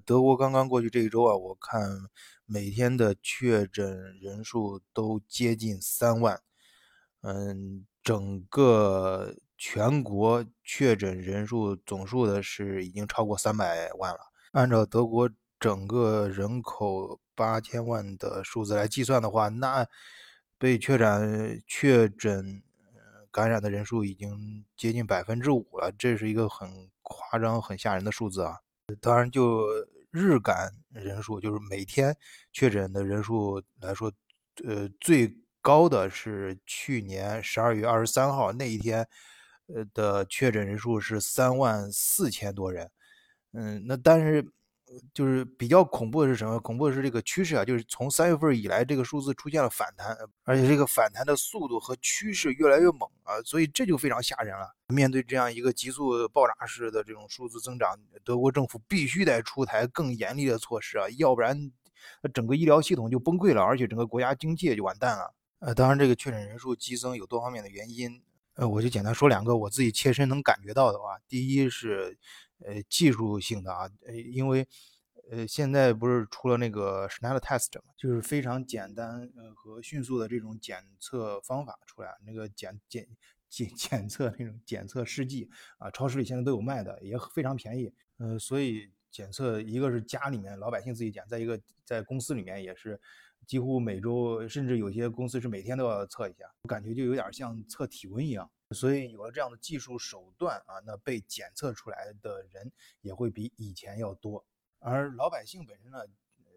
德国刚刚过去这一周啊，我看每天的确诊人数都接近三万，嗯，整个全国确诊人数总数的是已经超过三百万了。按照德国整个人口八千万的数字来计算的话，那被确诊确诊感染的人数已经接近百分之五了，这是一个很夸张、很吓人的数字啊。当然，就日感人数，就是每天确诊的人数来说，呃，最高的是去年十二月二十三号那一天，呃的确诊人数是三万四千多人。嗯，那但是。就是比较恐怖的是什么？恐怖的是这个趋势啊，就是从三月份以来，这个数字出现了反弹，而且这个反弹的速度和趋势越来越猛啊，所以这就非常吓人了。面对这样一个急速爆炸式的这种数字增长，德国政府必须得出台更严厉的措施啊，要不然整个医疗系统就崩溃了，而且整个国家经济也就完蛋了。呃，当然这个确诊人数激增有多方面的原因，呃，我就简单说两个我自己切身能感觉到的话，第一是。呃，技术性的啊，呃，因为呃，现在不是出了那个 Schnell Test 嘛，就是非常简单呃和迅速的这种检测方法出来，那个检检检检测那种检测试剂啊，超市里现在都有卖的，也非常便宜。呃，所以检测一个是家里面老百姓自己检，再一个在公司里面也是几乎每周，甚至有些公司是每天都要测一下，感觉就有点像测体温一样。所以有了这样的技术手段啊，那被检测出来的人也会比以前要多。而老百姓本身呢，呃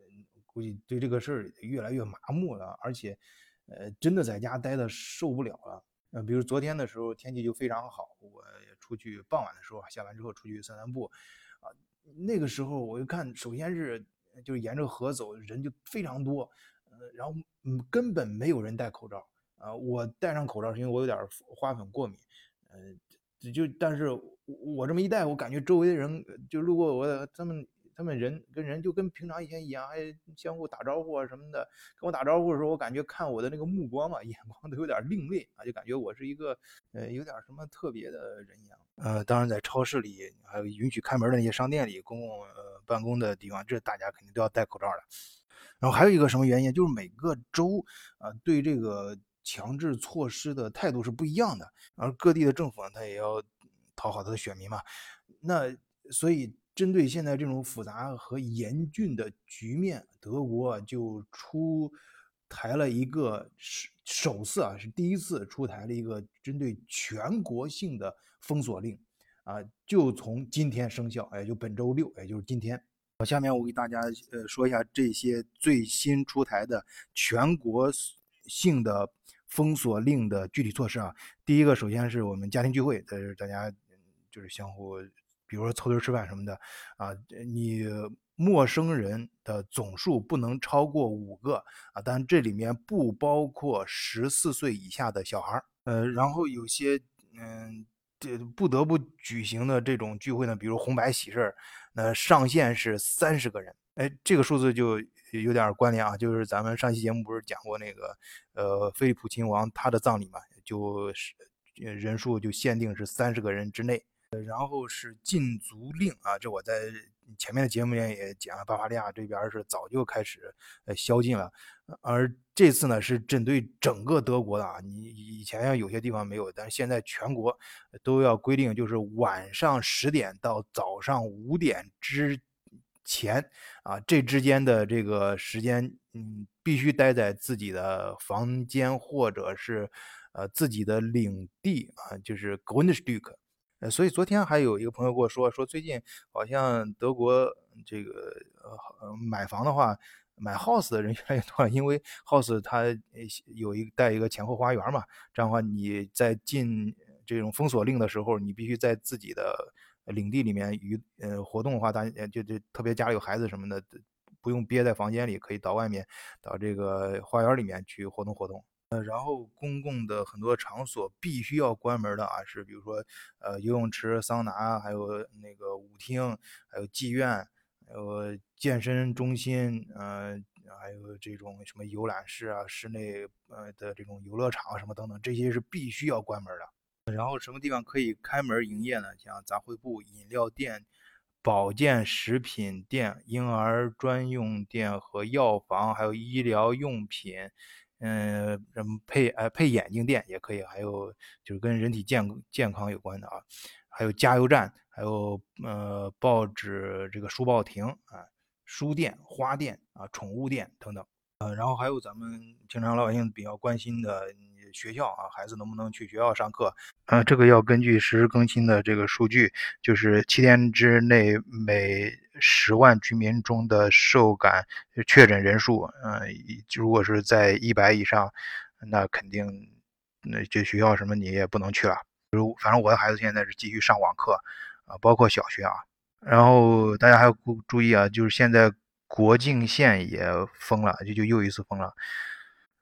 估计对这个事儿越来越麻木了，而且，呃，真的在家待的受不了了。呃，比如昨天的时候天气就非常好，我出去傍晚的时候下班之后出去散散步，啊，那个时候我就看，首先是就沿着河走，人就非常多，呃，然后嗯根本没有人戴口罩。啊，我戴上口罩是因为我有点花粉过敏，呃，就但是我这么一戴，我感觉周围的人就路过我，他们他们人跟人就跟平常以前一样，还相互打招呼啊什么的。跟我打招呼的时候，我感觉看我的那个目光嘛，眼光都有点另类啊，就感觉我是一个呃有点什么特别的人一样。呃，当然在超市里还有允许开门的那些商店里，公共呃办公的地方，这大家肯定都要戴口罩的。然后还有一个什么原因，就是每个州啊对这个。强制措施的态度是不一样的，而各地的政府呢，他也要讨好他的选民嘛。那所以针对现在这种复杂和严峻的局面，德国就出台了一个首首次啊，是第一次出台了一个针对全国性的封锁令啊，就从今天生效，也就本周六，也就是今天。好，下面我给大家呃说一下这些最新出台的全国性的。封锁令的具体措施啊，第一个首先是我们家庭聚会，呃，大家就是相互，比如说凑堆吃饭什么的啊，你陌生人的总数不能超过五个啊，但这里面不包括十四岁以下的小孩儿呃，然后有些嗯，这不得不举行的这种聚会呢，比如红白喜事儿那上限是三十个人，哎，这个数字就。有点关联啊，就是咱们上期节目不是讲过那个，呃，菲利普亲王他的葬礼嘛，就是人数就限定是三十个人之内。然后是禁足令啊，这我在前面的节目里也讲了，巴伐利亚这边是早就开始呃宵禁了，而这次呢是针对整个德国的啊，你以前有些地方没有，但是现在全国都要规定，就是晚上十点到早上五点之。前啊，这之间的这个时间，嗯，必须待在自己的房间或者是呃自己的领地啊，就是 Grundstück。呃，所以昨天还有一个朋友跟我说，说最近好像德国这个呃买房的话，买 house 的人越来越多，因为 house 它有一带一个前后花园嘛，这样的话你在进这种封锁令的时候，你必须在自己的。领地里面与呃活动的话，大家就就特别家里有孩子什么的，不用憋在房间里，可以到外面，到这个花园里面去活动活动。呃，然后公共的很多场所必须要关门的啊，是比如说呃游泳池、桑拿，还有那个舞厅，还有妓院，还有健身中心，呃，还有这种什么游览室啊、室内呃的这种游乐场什么等等，这些是必须要关门的。然后什么地方可以开门营业呢？像杂货铺、饮料店、保健食品店、婴儿专用店和药房，还有医疗用品，嗯，什么配呃配眼镜店也可以，还有就是跟人体健健康有关的啊，还有加油站，还有呃报纸这个书报亭啊，书店、花店啊、宠物店等等。呃，然后还有咱们平常老百姓比较关心的学校啊，孩子能不能去学校上课？呃，这个要根据实时更新的这个数据，就是七天之内每十万居民中的受感确诊人数，嗯，如果是在一百以上，那肯定那这学校什么你也不能去了。如反正我的孩子现在是继续上网课啊，包括小学啊。然后大家还要注意啊，就是现在。国境线也封了，就就又一次封了。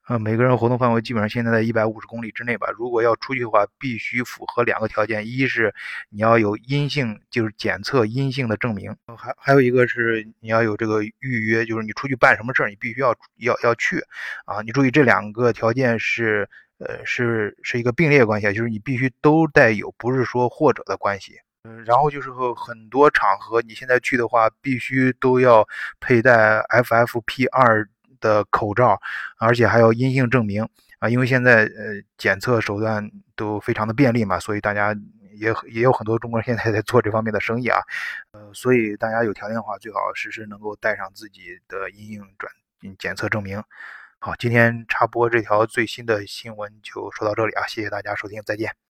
啊，每个人活动范围基本上现在在一百五十公里之内吧。如果要出去的话，必须符合两个条件：一是你要有阴性，就是检测阴性的证明；还还有一个是你要有这个预约，就是你出去办什么事儿，你必须要要要去。啊，你注意这两个条件是呃是是一个并列关系，就是你必须都带有，不是说或者的关系。嗯，然后就是和很多场合，你现在去的话，必须都要佩戴 F F P 二的口罩，而且还要阴性证明啊，因为现在呃检测手段都非常的便利嘛，所以大家也也有很多中国人现在在做这方面的生意啊，呃，所以大家有条件的话，最好时时能够带上自己的阴性转检测证明。好，今天插播这条最新的新闻就说到这里啊，谢谢大家收听，再见。